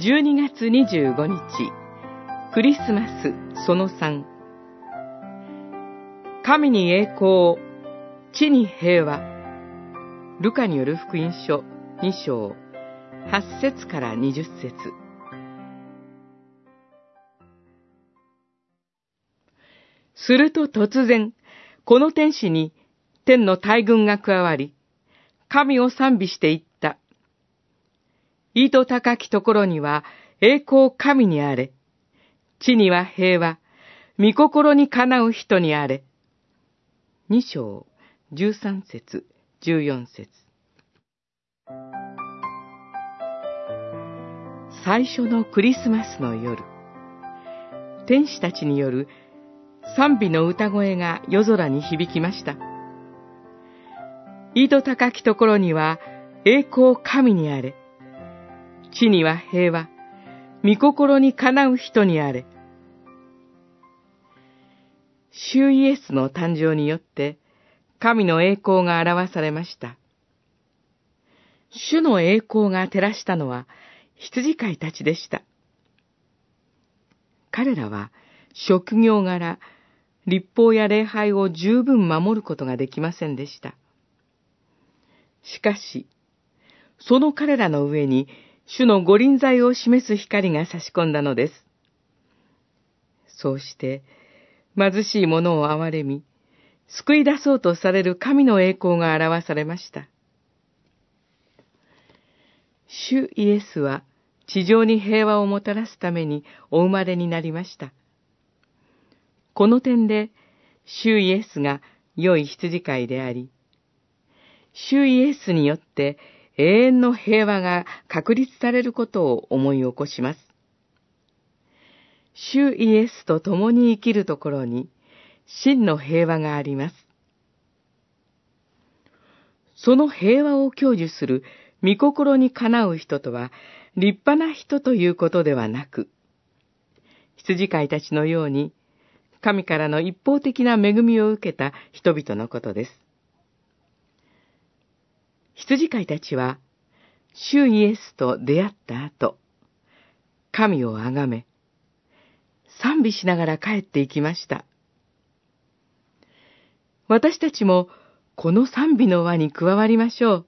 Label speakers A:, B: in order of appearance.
A: 12月25日、クリスマスその3。神に栄光、地に平和。ルカによる福音書。2章、8節から20節。すると突然、この天使に天の大軍が加わり、神を賛美していった。意図高きところには栄光神にあれ。地には平和、御心にかなう人にあれ。二章、十三節、十四節。最初のクリスマスの夜、天使たちによる賛美の歌声が夜空に響きました。井戸高きところには栄光神にあれ。地には平和、御心にかなう人にあれ。主イエスの誕生によって、神の栄光が表されました。主の栄光が照らしたのは、羊飼いたちでした。彼らは、職業柄、立法や礼拝を十分守ることができませんでした。しかし、その彼らの上に主の御臨在を示す光が差し込んだのです。そうして、貧しい者を憐れみ、救い出そうとされる神の栄光が表されました。主イエスは地上に平和をもたらすためにお生まれになりました。この点で、主イエスが良い羊飼いであり、主イエスによって永遠の平和が確立されることを思い起こします。主イエスと共に生きるところに真の平和があります。その平和を享受する御心にかなう人とは立派な人ということではなく、羊飼いたちのように神からの一方的な恵みを受けた人々のことです。羊飼いたちは、主イエスと出会った後、神をあがめ、賛美しながら帰っていきました。私たちもこの賛美の輪に加わりましょう。